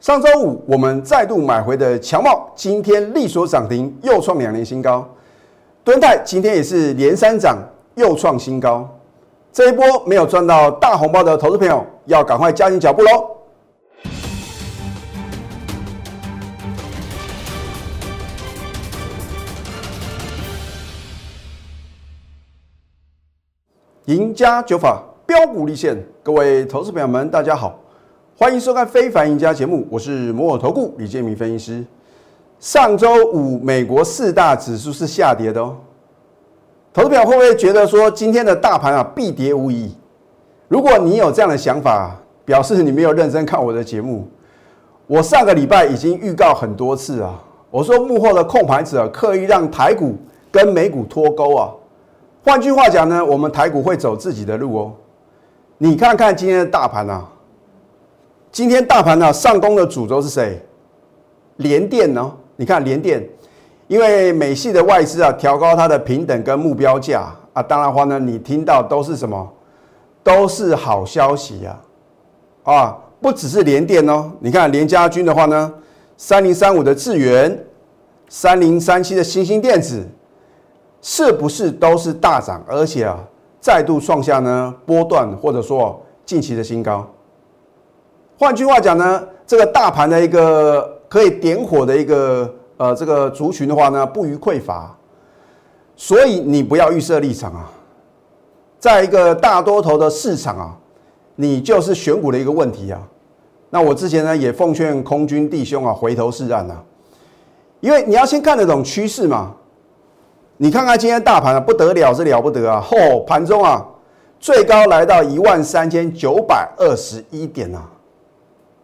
上周五我们再度买回的强茂，今天力所涨停，又创两年新高。敦泰今天也是连三涨，又创新高。这一波没有赚到大红包的投资朋友，要赶快加紧脚步喽！赢家九法标股立现，各位投资朋友们，大家好，欢迎收看《非凡赢家》节目，我是摩尔投顾李建明分析师。上周五美国四大指数是下跌的哦，投资朋友会不会觉得说今天的大盘啊必跌无疑？如果你有这样的想法，表示你没有认真看我的节目。我上个礼拜已经预告很多次啊，我说幕后的控盘者刻意让台股跟美股脱钩啊。换句话讲呢，我们台股会走自己的路哦。你看看今天的大盘啊，今天大盘呢上攻的主轴是谁？联电呢？你看联电，因为美系的外资啊调高它的平等跟目标价啊，当然话呢，你听到都是什么？都是好消息呀！啊，不只是联电哦，你看联家军的话呢，三零三五的智源，三零三七的星星电子。是不是都是大涨，而且啊，再度创下呢波段或者说近期的新高？换句话讲呢，这个大盘的一个可以点火的一个呃这个族群的话呢，不予匮乏，所以你不要预设立场啊，在一个大多头的市场啊，你就是选股的一个问题啊。那我之前呢也奉劝空军弟兄啊，回头是岸啊，因为你要先看得懂趋势嘛。你看看今天大盘啊，不得了是了不得啊！嚯，盘中啊，最高来到一万三千九百二十一点啊，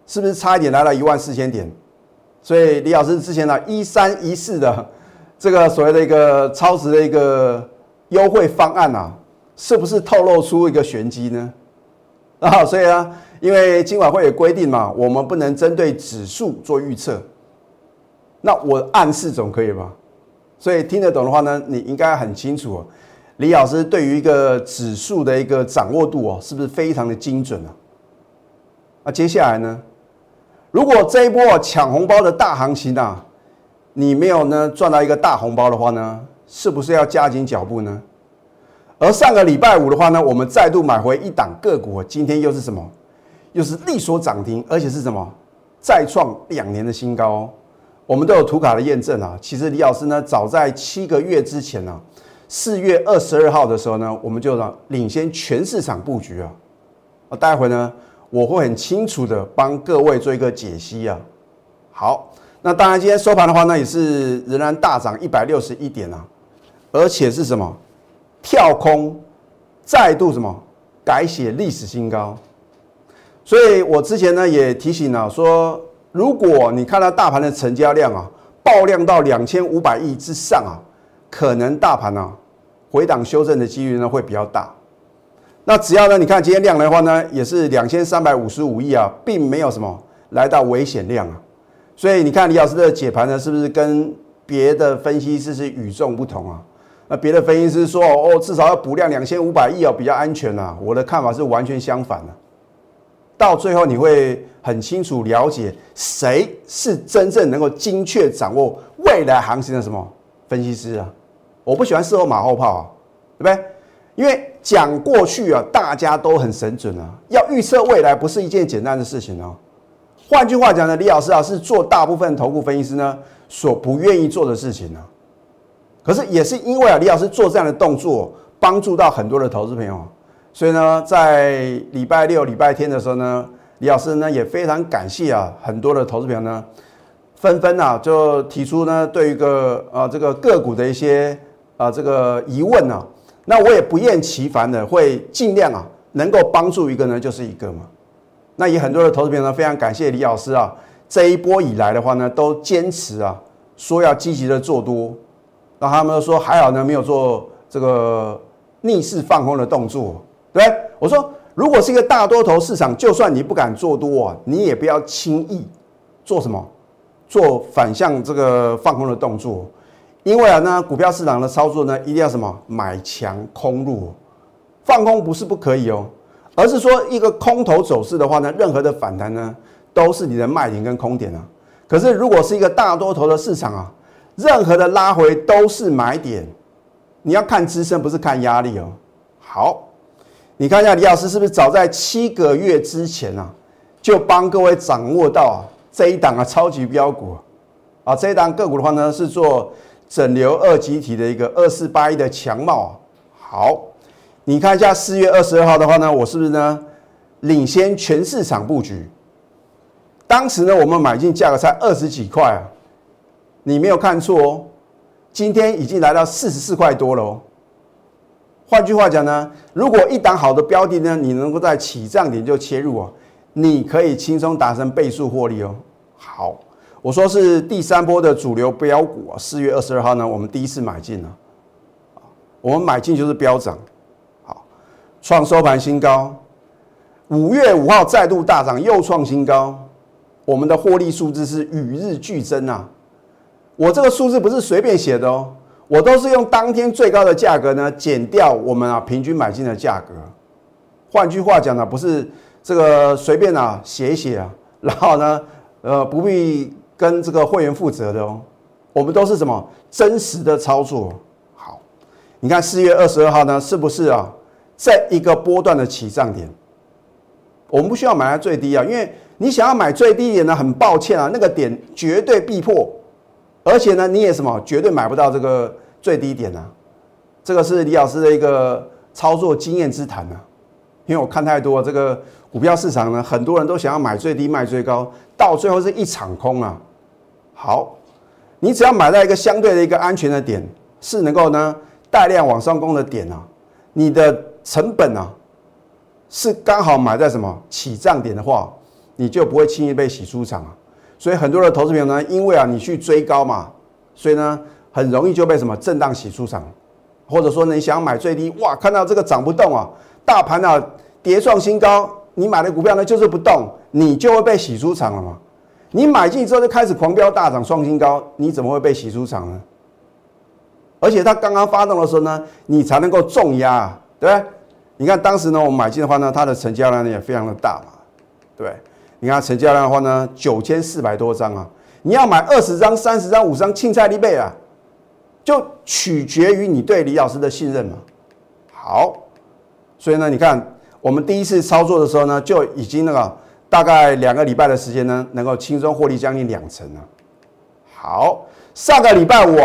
是不是差一点来到一万四千点？所以李老师之前呢一三一四的这个所谓的一个超值的一个优惠方案啊，是不是透露出一个玄机呢？啊，所以啊，因为今晚会有规定嘛，我们不能针对指数做预测，那我暗示总可以吧？所以听得懂的话呢，你应该很清楚，李老师对于一个指数的一个掌握度哦，是不是非常的精准啊？那接下来呢，如果这一波抢红包的大行情啊，你没有呢赚到一个大红包的话呢，是不是要加紧脚步呢？而上个礼拜五的话呢，我们再度买回一档个股，今天又是什么？又是力所涨停，而且是什么？再创两年的新高。我们都有图卡的验证啊。其实李老师呢，早在七个月之前呢，四月二十二号的时候呢，我们就让领先全市场布局啊。啊，待会呢，我会很清楚的帮各位做一个解析啊。好，那当然今天收盘的话呢，也是仍然大涨一百六十一点啊，而且是什么？跳空再度什么改写历史新高。所以我之前呢也提醒了说。如果你看到大盘的成交量啊，爆量到两千五百亿之上啊，可能大盘呢回档修正的几率呢会比较大。那只要呢，你看今天量的话呢，也是两千三百五十五亿啊，并没有什么来到危险量啊。所以你看李老师的解盘呢，是不是跟别的分析师是与众不同啊？那别的分析师说哦，至少要补量两千五百亿哦，比较安全啊。我的看法是完全相反的。到最后你会很清楚了解谁是真正能够精确掌握未来行情的什么分析师啊？我不喜欢事后马后炮啊，对不对？因为讲过去啊，大家都很神准啊，要预测未来不是一件简单的事情哦。换句话讲呢，李老师啊是做大部分投顾分析师呢所不愿意做的事情呢。可是也是因为啊，李老师做这样的动作，帮助到很多的投资朋友。所以呢，在礼拜六、礼拜天的时候呢，李老师呢也非常感谢啊，很多的投资朋友呢，纷纷啊就提出呢对一个啊这个个股的一些啊这个疑问啊，那我也不厌其烦的会尽量啊能够帮助一个呢就是一个嘛。那也很多的投资朋友呢非常感谢李老师啊，这一波以来的话呢都坚持啊说要积极的做多，那他们说还好呢没有做这个逆势放空的动作。对，我说，如果是一个大多头市场，就算你不敢做多啊，你也不要轻易做什么，做反向这个放空的动作，因为啊，那股票市场的操作呢，一定要什么买强空入，放空不是不可以哦，而是说一个空头走势的话呢，任何的反弹呢，都是你的卖点跟空点啊。可是如果是一个大多头的市场啊，任何的拉回都是买点。你要看支撑，不是看压力哦。好，你看一下李老师是不是早在七个月之前啊，就帮各位掌握到啊这一档啊超级标股啊这一档个股的话呢是做整流二极体的一个二四八一的强貌。好，你看一下四月二十二号的话呢，我是不是呢领先全市场布局？当时呢我们买进价格才二十几块啊，你没有看错哦。今天已经来到四十四块多了哦。换句话讲呢，如果一档好的标的呢，你能够在起涨点就切入哦，你可以轻松达成倍数获利哦。好，我说是第三波的主流标股啊，四月二十二号呢，我们第一次买进了，我们买进就是飙涨，好，创收盘新高。五月五号再度大涨，又创新高，我们的获利数字是与日俱增啊。我这个数字不是随便写的哦，我都是用当天最高的价格呢减掉我们啊平均买进的价格。换句话讲呢，不是这个随便啊写一写啊，然后呢，呃，不必跟这个会员负责的哦。我们都是什么真实的操作。好，你看四月二十二号呢，是不是啊，在一个波段的起涨点？我们不需要买在最低啊，因为你想要买最低点呢，很抱歉啊，那个点绝对必破。而且呢，你也什么绝对买不到这个最低点呢？这个是李老师的一个操作经验之谈啊。因为我看太多这个股票市场呢，很多人都想要买最低卖最高，到最后是一场空啊。好，你只要买在一个相对的一个安全的点，是能够呢带量往上攻的点啊，你的成本啊是刚好买在什么起涨点的话，你就不会轻易被洗出场啊。所以很多的投资朋友呢，因为啊你去追高嘛，所以呢很容易就被什么震荡洗出场，或者说你想买最低，哇，看到这个涨不动啊，大盘啊跌创新高，你买的股票呢就是不动，你就会被洗出场了嘛。你买进之后就开始狂飙大涨创新高，你怎么会被洗出场呢？而且它刚刚发动的时候呢，你才能够重压，对不对？你看当时呢我们买进的话呢，它的成交量呢也非常的大嘛，对。你看成交量的话呢，九千四百多张啊！你要买二十张、三十张、五十张，青菜一倍啊，就取决于你对李老师的信任嘛。好，所以呢，你看我们第一次操作的时候呢，就已经那个大概两个礼拜的时间呢，能够轻松获利将近两成了。好，上个礼拜五，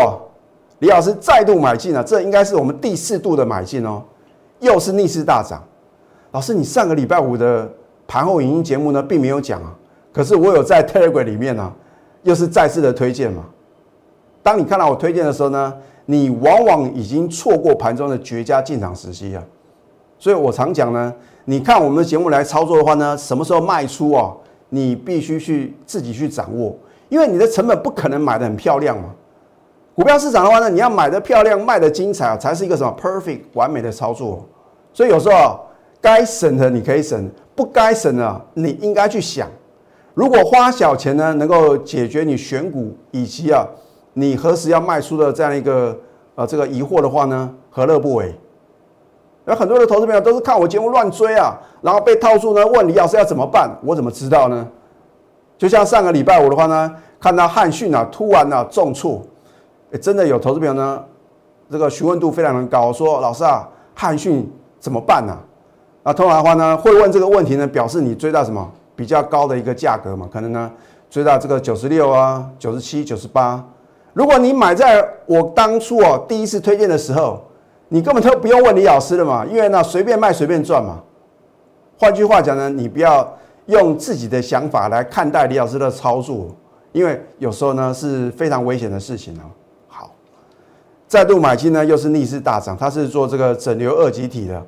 李老师再度买进了，这应该是我们第四度的买进哦，又是逆势大涨。老师，你上个礼拜五的。盘后影音节目呢，并没有讲啊，可是我有在 Telegram 里面呢，又是再次的推荐嘛。当你看到我推荐的时候呢，你往往已经错过盘中的绝佳进场时机啊。所以我常讲呢，你看我们的节目来操作的话呢，什么时候卖出啊？你必须去自己去掌握，因为你的成本不可能买的很漂亮嘛。股票市场的话呢，你要买的漂亮，卖的精彩啊，才是一个什么 perfect 完美的操作。所以有时候该省的你可以省。不该省的，你应该去想，如果花小钱呢，能够解决你选股以及啊，你何时要卖出的这样一个呃这个疑惑的话呢，何乐不为？有很多的投资朋友都是看我节目乱追啊，然后被套住呢，问李老师要怎么办？我怎么知道呢？就像上个礼拜五的话呢，看到汉讯啊突然啊重挫，真的有投资朋友呢，这个询问度非常的高，说老师啊，汉讯怎么办呢？那通常的话呢，会问这个问题呢，表示你追到什么比较高的一个价格嘛？可能呢追到这个九十六啊、九十七、九十八。如果你买在我当初哦第一次推荐的时候，你根本都不用问李老师的嘛，因为呢随便卖随便赚嘛。换句话讲呢，你不要用自己的想法来看待李老师的操作，因为有时候呢是非常危险的事情哦。好，再度买进呢又是逆势大涨，它是做这个整流二极体的，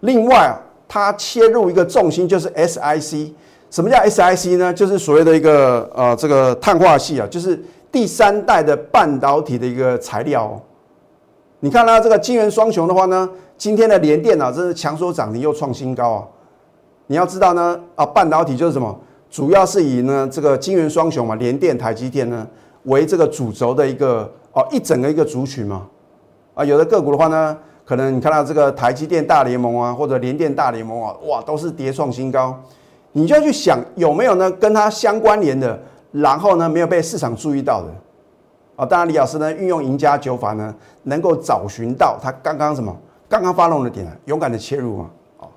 另外。它切入一个重心就是 SIC，什么叫 SIC 呢？就是所谓的一个呃这个碳化系啊，就是第三代的半导体的一个材料。你看它这个金元双雄的话呢，今天的联电啊，真是强所涨停又创新高啊！你要知道呢啊，半导体就是什么，主要是以呢这个金元双雄嘛，联电、台积电呢为这个主轴的一个哦一整个一个族群嘛啊，有的个股的话呢。可能你看到这个台积电大联盟啊，或者联电大联盟啊，哇，都是跌创新高。你就要去想有没有呢跟它相关联的，然后呢没有被市场注意到的。啊，当然李老师呢运用赢家九法呢，能够找寻到他刚刚什么刚刚发动的点，勇敢的切入嘛。啊，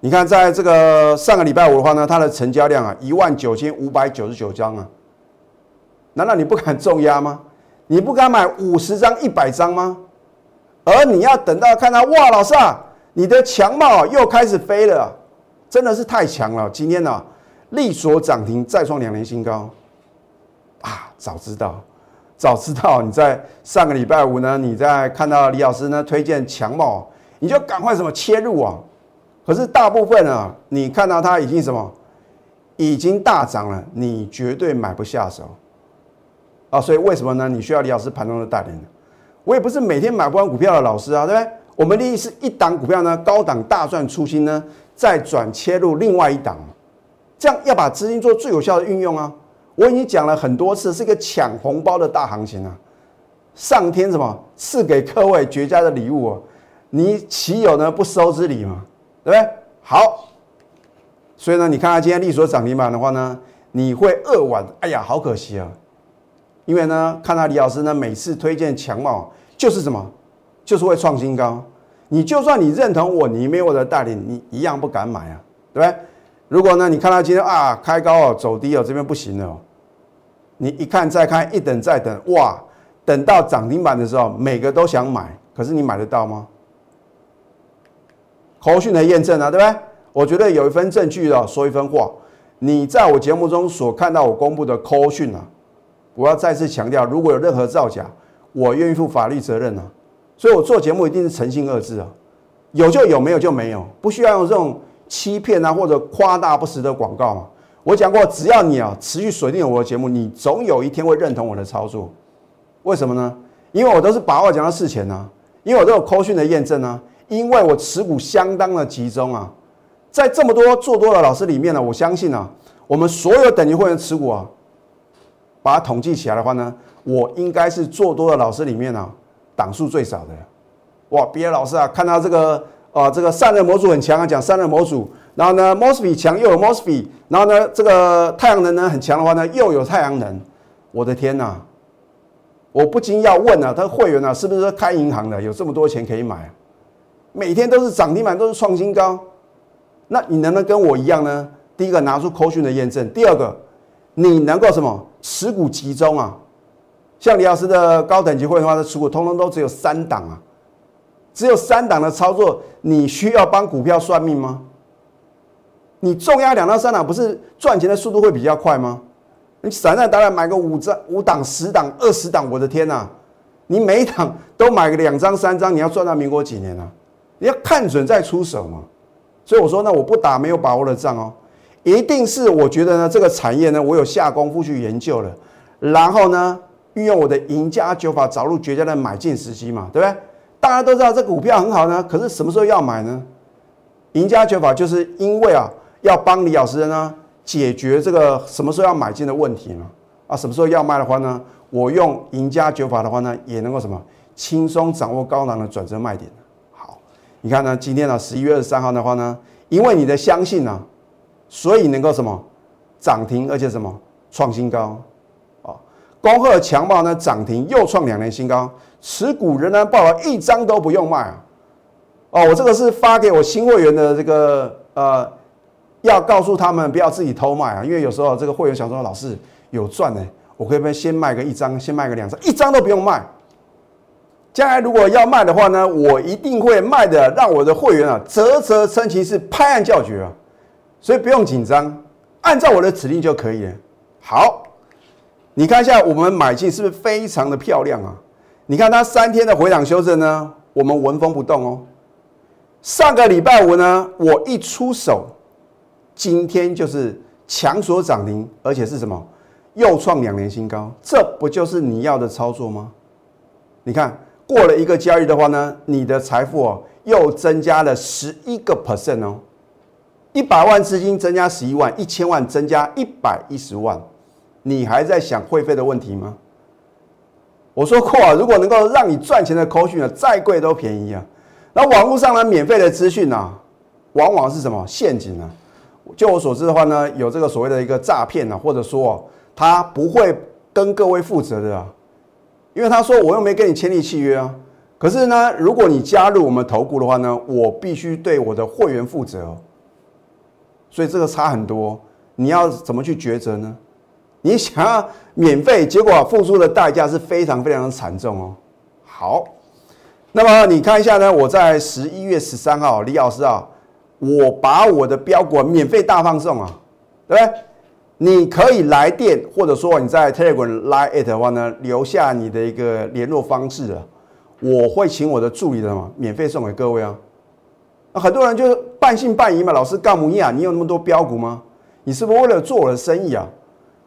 你看在这个上个礼拜五的话呢，它的成交量啊一万九千五百九十九张啊，难道你不敢重压吗？你不敢买五十张、一百张吗？而你要等到看到哇，老师啊，你的强帽又开始飞了，真的是太强了。今天呢，力所涨停再创两年新高啊！早知道。早知道你在上个礼拜五呢，你在看到李老师呢推荐强茂，你就赶快什么切入啊？可是大部分啊，你看到它已经什么，已经大涨了，你绝对买不下手啊！所以为什么呢？你需要李老师盘中的带领。我也不是每天买不完股票的老师啊，对不对？我们利益是一档股票呢，高档大赚出新呢，再转切入另外一档，这样要把资金做最有效的运用啊。我已经讲了很多次，是一个抢红包的大行情啊！上天什么赐给各位绝佳的礼物啊？你岂有呢不收之理嘛？对不对？好，所以呢，你看看今天利索涨停板的话呢，你会扼腕，哎呀，好可惜啊！因为呢，看到李老师呢每次推荐强茂，就是什么，就是会创新高。你就算你认同我，你没有我的带领，你一样不敢买啊，对不对？如果呢，你看到今天啊开高哦，走低哦，这边不行了哦。你一看再看，一等再等，哇！等到涨停板的时候，每个都想买，可是你买得到吗？口讯的验证啊，对不对？我觉得有一份证据的，说一分话。你在我节目中所看到我公布的口讯啊，我要再次强调，如果有任何造假，我愿意负法律责任啊。所以我做节目一定是诚信二字啊，有就有，没有就没有，不需要用这种欺骗啊或者夸大不实的广告嘛。我讲过，只要你啊持续锁定我的节目，你总有一天会认同我的操作。为什么呢？因为我都是把握讲到事前呢，因为我都有扣讯的验证呢，因为我持股相当的集中啊。在这么多做多的老师里面呢，我相信啊，我们所有等级会员持股啊，把它统计起来的话呢，我应该是做多的老师里面呢，档数最少的。哇，别的老师啊，看到这个啊，这个散热模组很强啊，讲散热模组。然后呢，Mosfet 强又有 Mosfet，然后呢，这个太阳能呢很强的话呢，又有太阳能。我的天哪！我不禁要问啊，他会员啊，是不是开银行的，有这么多钱可以买？每天都是涨停板，都是创新高。那你能不能跟我一样呢？第一个拿出扣讯的验证，第二个你能够什么持股集中啊？像李老师的高等级会员的话，的持股通通都只有三档啊，只有三档的操作，你需要帮股票算命吗？你重压两到三档，不是赚钱的速度会比较快吗？你散散打打买个五张、五档、十档、二十档，我的天呐！你每一档都买个两张、三张，你要赚到民国几年啊？你要看准再出手嘛。所以我说呢，我不打没有把握的仗哦，一定是我觉得呢，这个产业呢，我有下功夫去研究了，然后呢，运用我的赢家九法找入绝佳的买进时机嘛，对不对？大家都知道这股票很好呢，可是什么时候要买呢？赢家九法就是因为啊。要帮李老师呢解决这个什么时候要买进的问题呢？啊，什么时候要卖的话呢？我用赢家九法的话呢，也能够什么轻松掌握高囊的转折卖点。好，你看呢，今天呢十一月二十三号的话呢，因为你的相信呢，所以能够什么涨停，而且什么创新高啊？恭贺强茂呢涨停又创两年新高，持股仍然报了一张都不用卖啊！哦，我这个是发给我新会员的这个呃。要告诉他们不要自己偷卖啊，因为有时候这个会员想说老师有赚呢，我可以不先卖个一张，先卖个两张，一张都不用卖。将来如果要卖的话呢，我一定会卖的，让我的会员啊啧啧称奇，是拍案叫绝啊。所以不用紧张，按照我的指令就可以了。好，你看一下我们买进是不是非常的漂亮啊？你看它三天的回档修正呢，我们纹风不动哦。上个礼拜五呢，我一出手。今天就是强所涨停，而且是什么？又创两年新高，这不就是你要的操作吗？你看过了一个交易的话呢，你的财富哦又增加了十一个 percent 哦，一百万资金增加十一万，一千万增加一百一十万，你还在想会费的问题吗？我说过啊，如果能够让你赚钱的口讯啊，再贵都便宜啊。那网络上呢，免费的资讯啊，往往是什么陷阱呢？就我所知的话呢，有这个所谓的一个诈骗啊，或者说他不会跟各位负责的啊，因为他说我又没跟你签立契约啊。可是呢，如果你加入我们投顾的话呢，我必须对我的会员负责，所以这个差很多。你要怎么去抉择呢？你想要免费，结果付出的代价是非常非常的惨重哦。好，那么你看一下呢，我在十一月十三号，李老师啊，我把我的标股免费大放送啊，对不对？你可以来电，或者说你在 Telegram 来 it 的话呢，留下你的一个联络方式啊。我会请我的助理的嘛，免费送给各位啊。那很多人就是半信半疑嘛，老师干母啊，你有那么多标股吗？你是不是为了做我的生意啊？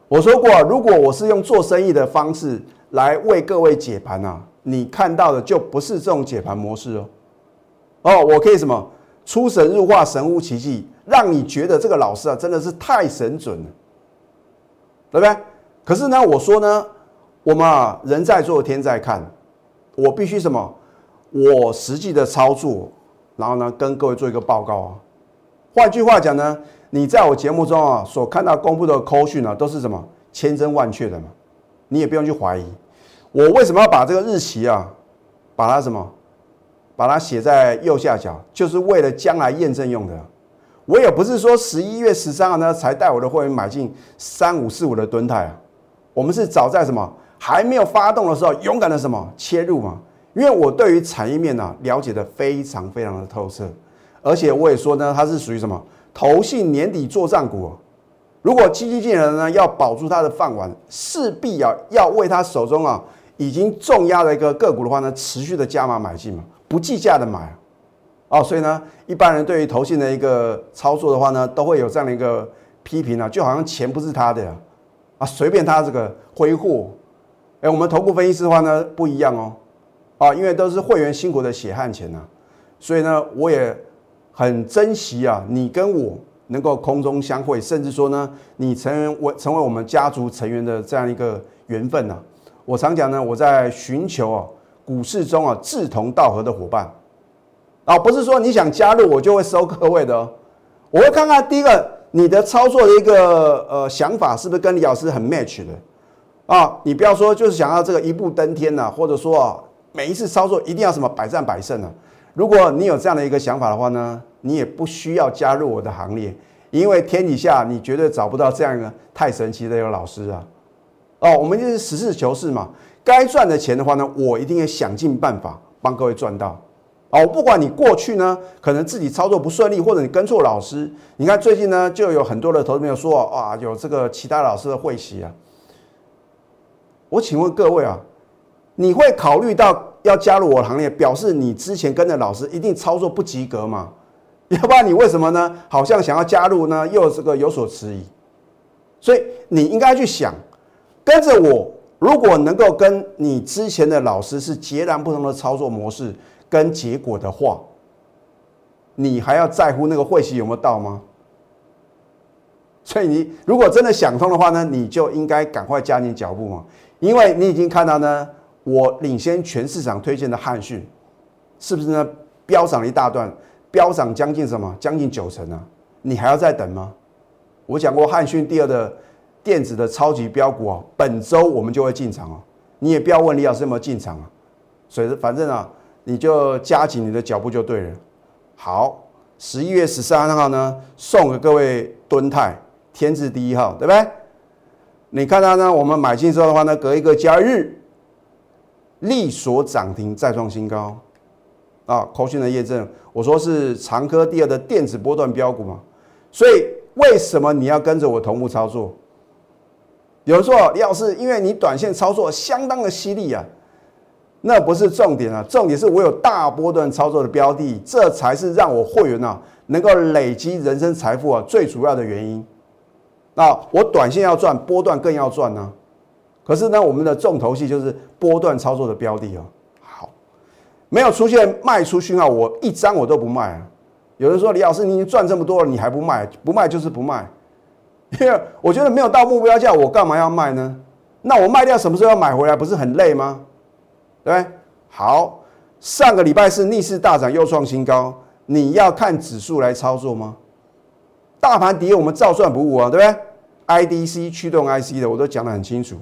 我说过，如果我是用做生意的方式来为各位解盘啊，你看到的就不是这种解盘模式哦。哦，我可以什么出神入化、神乎其技，让你觉得这个老师啊真的是太神准了，对不对？可是呢，我说呢，我们啊人在做天在看。我必须什么？我实际的操作，然后呢，跟各位做一个报告啊。换句话讲呢，你在我节目中啊所看到公布的扣讯啊，都是什么千真万确的嘛？你也不用去怀疑。我为什么要把这个日期啊，把它什么，把它写在右下角，就是为了将来验证用的。我也不是说十一月十三号呢才带我的会员买进三五四五的吨泰啊，我们是早在什么？还没有发动的时候，勇敢的什么切入嘛？因为我对于产业面呢了解的非常非常的透彻，而且我也说呢，它是属于什么投信年底做账股。如果基金经理人呢要保住他的饭碗，势必啊要为他手中啊已经重压的一个个股的话呢，持续的加码买进嘛，不计价的买。哦，所以呢，一般人对于投信的一个操作的话呢，都会有这样的一个批评啊，就好像钱不是他的呀，啊，随便他这个挥霍。哎，我们头部分析师的话呢不一样哦，啊，因为都是会员辛苦的血汗钱呐，所以呢，我也很珍惜啊，你跟我能够空中相会，甚至说呢，你成为成为我们家族成员的这样一个缘分呐。我常讲呢，我在寻求啊股市中啊志同道合的伙伴，啊，不是说你想加入我就会收各位的哦，我会看看第一个你的操作的一个呃想法是不是跟李老师很 match 的。啊，你不要说就是想要这个一步登天呐，或者说啊，每一次操作一定要什么百战百胜啊。如果你有这样的一个想法的话呢，你也不需要加入我的行列，因为天底下你绝对找不到这样一个太神奇的一个老师啊。哦，我们就是实事求是嘛，该赚的钱的话呢，我一定会想尽办法帮各位赚到。哦，不管你过去呢，可能自己操作不顺利，或者你跟错老师，你看最近呢，就有很多的投资朋友说啊，有这个其他老师的会席啊。我请问各位啊，你会考虑到要加入我的行列，表示你之前跟着老师一定操作不及格吗？要不然你为什么呢？好像想要加入呢，又这个有所迟疑。所以你应该去想，跟着我，如果能够跟你之前的老师是截然不同的操作模式跟结果的话，你还要在乎那个会期有没有到吗？所以你如果真的想通的话呢，你就应该赶快加紧脚步嘛。因为你已经看到呢，我领先全市场推荐的汉讯，是不是呢？飙涨了一大段，飙涨将近什么？将近九成啊！你还要再等吗？我讲过汉讯第二的电子的超级标股啊，本周我们就会进场哦。你也不要问李老师有没有进场啊，所以反正啊，你就加紧你的脚步就对了。好，十一月十三号呢，送给各位敦泰天字第一号，对不对？你看它呢？我们买进之后的话呢，隔一个交易日，力所涨停再创新高，啊，扣讯的验证，我说是长科第二的电子波段标股嘛，所以为什么你要跟着我同步操作？有人说李老师，因为你短线操作相当的犀利啊，那不是重点啊，重点是我有大波段操作的标的，这才是让我会员啊能够累积人生财富啊最主要的原因。那我短线要赚，波段更要赚呢。可是呢，我们的重头戏就是波段操作的标的哦。好，没有出现卖出讯号，我一张我都不卖啊。有人说李老师，你已经赚这么多了，你还不卖？不卖就是不卖，第二我觉得没有到目标价，我干嘛要卖呢？那我卖掉什么时候要买回来？不是很累吗？对对好，上个礼拜是逆势大涨又创新高，你要看指数来操作吗？大盘跌我们照算不误啊，对不对？IDC 驱动 IC 的我都讲得很清楚。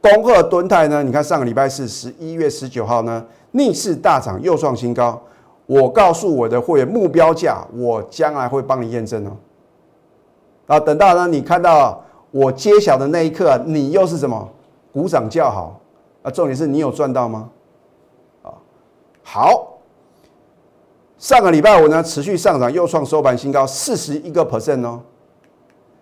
恭贺敦泰呢，你看上个礼拜四十一月十九号呢，逆势大涨又创新高。我告诉我的会员目标价，我将来会帮你验证哦。啊，等到呢你看到我揭晓的那一刻，你又是什么？鼓掌叫好啊！重点是你有赚到吗？啊，好，上个礼拜五呢持续上涨，又创收盘新高，四十一个 percent 哦。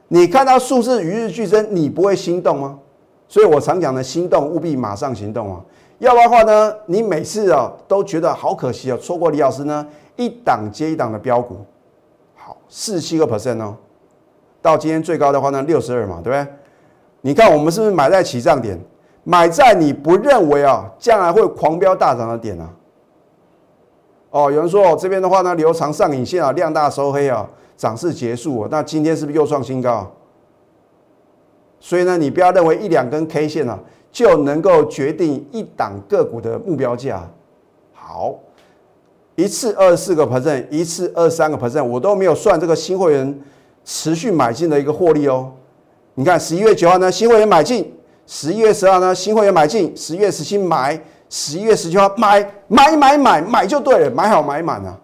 你看到数字与日俱增，你不会心动吗？所以我常讲的，心动务必马上行动啊！要不然的话呢，你每次啊都觉得好可惜啊，错过李老师呢一档接一档的标股，好，四七个 percent 哦。到今天最高的话呢，六十二嘛，对不对？你看我们是不是买在起涨点，买在你不认为啊将来会狂飙大涨的点啊？哦，有人说哦这边的话呢，留长上影线啊，量大收黑啊，涨势结束啊。那今天是不是又创新高？所以呢，你不要认为一两根 K 线啊就能够决定一档个股的目标价。好，一次二十四个 percent，一次二三个 percent，我都没有算这个新会员。持续买进的一个获利哦，你看十一月九号呢，新会员买进；十一月十号呢，新会员买进；十月十七买；十一月十九号买买买买买就对了，买好买满啊！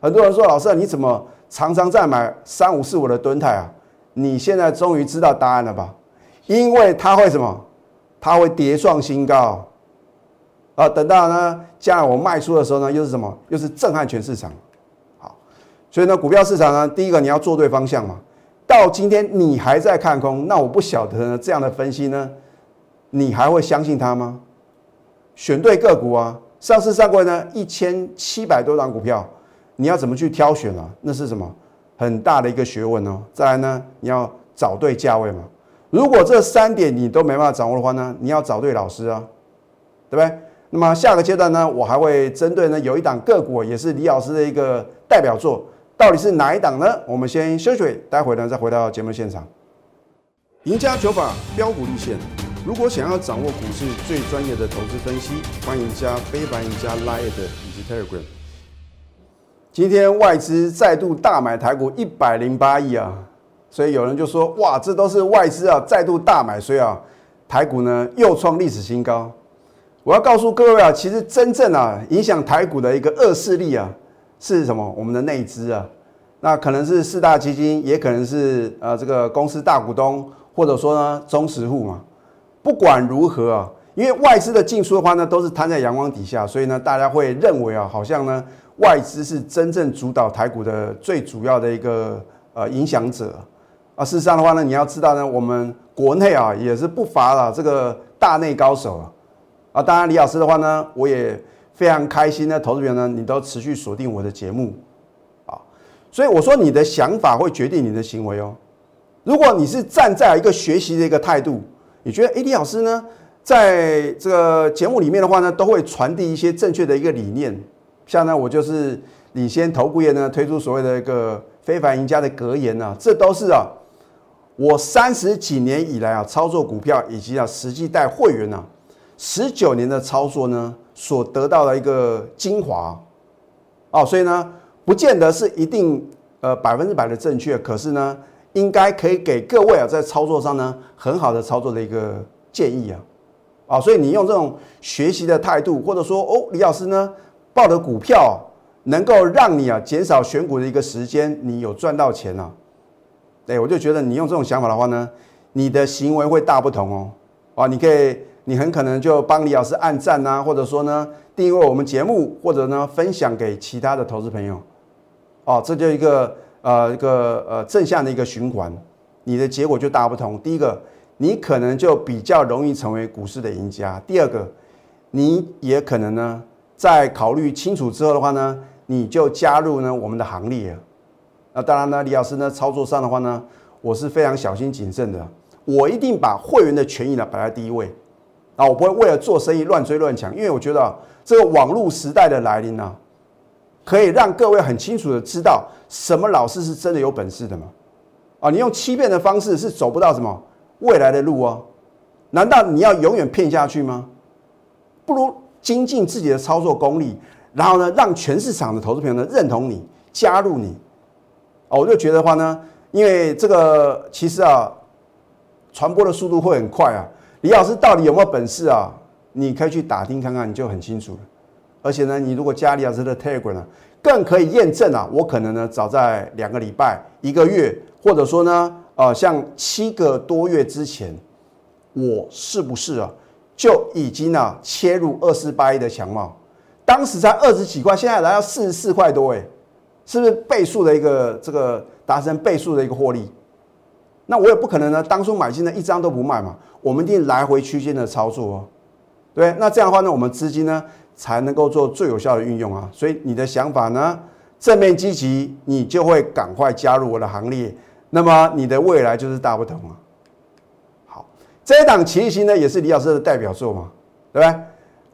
很多人说老师啊你怎么常常在买三五四五的吨态啊？你现在终于知道答案了吧？因为它会什么？它会叠创新高啊！等到呢，将来我卖出的时候呢，又是什么？又是震撼全市场。所以呢，股票市场呢，第一个你要做对方向嘛。到今天你还在看空，那我不晓得呢，这样的分析呢，你还会相信它吗？选对个股啊，上市上柜呢一千七百多档股票，你要怎么去挑选啊？那是什么很大的一个学问哦。再来呢，你要找对价位嘛。如果这三点你都没办法掌握的话呢，你要找对老师啊，对不对？那么下个阶段呢，我还会针对呢有一档个股，也是李老师的一个代表作。到底是哪一档呢？我们先休息，待会呢再回到节目现场。赢家九法标股立线，如果想要掌握股市最专业的投资分析，欢迎加非凡、赢家 Line 以及 Telegram。今天外资再度大买台股一百零八亿啊，所以有人就说：哇，这都是外资啊再度大买，所以啊台股呢又创历史新高。我要告诉各位啊，其实真正啊影响台股的一个恶势力啊。是什么？我们的内资啊，那可能是四大基金，也可能是呃这个公司大股东，或者说呢中实户嘛。不管如何啊，因为外资的进出的话呢，都是摊在阳光底下，所以呢大家会认为啊，好像呢外资是真正主导台股的最主要的一个呃影响者啊。事实上的话呢，你要知道呢，我们国内啊也是不乏了这个大内高手啊。啊，当然李老师的话呢，我也。非常开心的投资人呢，你都持续锁定我的节目，啊，所以我说你的想法会决定你的行为哦。如果你是站在一个学习的一个态度，你觉得 A D 老师呢，在这个节目里面的话呢，都会传递一些正确的一个理念。像呢，我就是领先投顾业呢推出所谓的一个非凡赢家的格言呢，这都是啊，我三十几年以来啊操作股票以及啊实际带会员呢十九年的操作呢。所得到的一个精华，哦，所以呢，不见得是一定呃百分之百的正确，可是呢，应该可以给各位啊在操作上呢很好的操作的一个建议啊，啊，所以你用这种学习的态度，或者说哦，李老师呢报的股票能够让你啊减少选股的一个时间，你有赚到钱啊，对，我就觉得你用这种想法的话呢，你的行为会大不同哦，啊，你可以。你很可能就帮李老师按赞呐，或者说呢订阅我们节目，或者呢分享给其他的投资朋友，哦，这就一个呃一个呃正向的一个循环，你的结果就大不同。第一个，你可能就比较容易成为股市的赢家；第二个，你也可能呢在考虑清楚之后的话呢，你就加入呢我们的行列。那当然呢，李老师呢操作上的话呢，我是非常小心谨慎的，我一定把会员的权益呢摆在第一位。啊，我不会为了做生意乱追乱抢，因为我觉得这个网络时代的来临呢，可以让各位很清楚的知道什么老师是真的有本事的嘛。啊，你用欺骗的方式是走不到什么未来的路哦。难道你要永远骗下去吗？不如精进自己的操作功力，然后呢，让全市场的投资朋友呢认同你，加入你。哦，我就觉得话呢，因为这个其实啊，传播的速度会很快啊。李老师到底有没有本事啊？你可以去打听看看，你就很清楚了。而且呢，你如果加李老师的 Telegram 呢，更可以验证啊，我可能呢早在两个礼拜、一个月，或者说呢，呃，像七个多月之前，我是不是啊就已经啊切入二四八一的强貌？当时才二十几块，现在来到四十四块多，哎，是不是倍数的一个这个达成倍数的一个获利？那我也不可能呢，当初买进的一张都不卖嘛，我们一定来回区间的操作哦，对那这样的话呢，我们资金呢才能够做最有效的运用啊。所以你的想法呢正面积极，你就会赶快加入我的行列，那么你的未来就是大不同啊。好，这一档奇异星呢也是李老师的代表作嘛，对不对？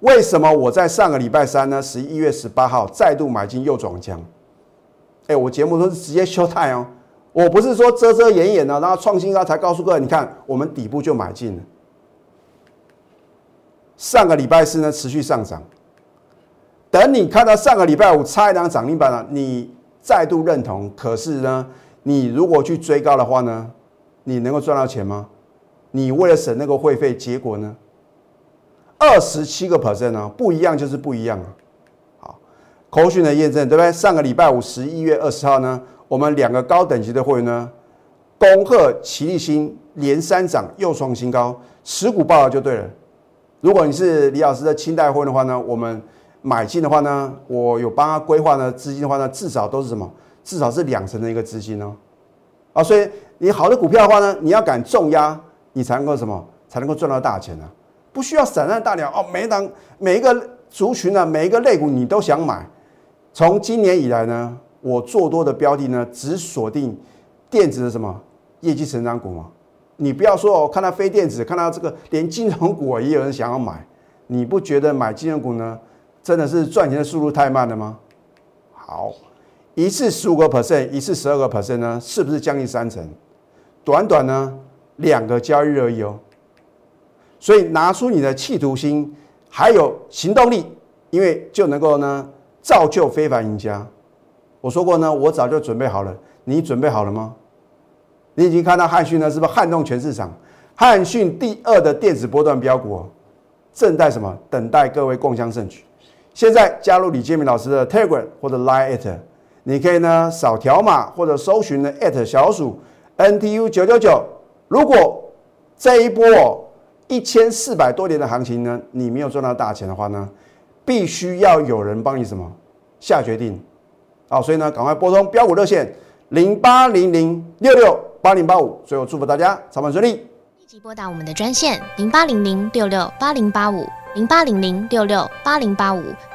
为什么我在上个礼拜三呢，十一月十八号再度买进右转江？哎，我节目都是直接休态哦。我不是说遮遮掩掩的，然后创新高才告诉各位，你看我们底部就买进了。上个礼拜四呢持续上涨，等你看到上个礼拜五差一档涨停板了，你再度认同。可是呢，你如果去追高的话呢，你能够赚到钱吗？你为了省那个会费，结果呢，二十七个 percent 呢，不一样就是不一样啊。好，口讯的验证对不对？上个礼拜五十一月二十号呢？我们两个高等级的会员呢，恭贺齐立新连三涨又创新高，持股报了就对了。如果你是李老师的清代会的话呢，我们买进的话呢，我有帮他规划呢资金的话呢，至少都是什么？至少是两成的一个资金哦。啊，所以你好的股票的话呢，你要敢重压，你才能够什么？才能够赚到大钱啊！不需要散弹大鸟哦，每一档每一个族群呢，每一个类股你都想买。从今年以来呢？我做多的标的呢，只锁定电子的什么业绩成长股嘛？你不要说哦，看到非电子，看到这个连金融股也有人想要买，你不觉得买金融股呢，真的是赚钱的速度太慢了吗？好，一次十五个 percent，一次十二个 percent 呢，是不是将近三成？短短呢两个交易日而已哦。所以拿出你的企图心，还有行动力，因为就能够呢造就非凡赢家。我说过呢，我早就准备好了。你准备好了吗？你已经看到汉讯呢，是不是撼动全市场？汉讯第二的电子波段标股，正在什么？等待各位共襄盛举。现在加入李建明老师的 Telegram 或者 Line at，你可以呢扫条码或者搜寻呢 at 小鼠 NTU 九九九。如果这一波一千四百多年的行情呢，你没有赚到大钱的话呢，必须要有人帮你什么下决定。啊，所以呢，赶快拨通标股热线零八零零六六八零八五。最后祝福大家操盘顺利。立即拨打我们的专线零八零零六六八零八五零八零零六六八零八五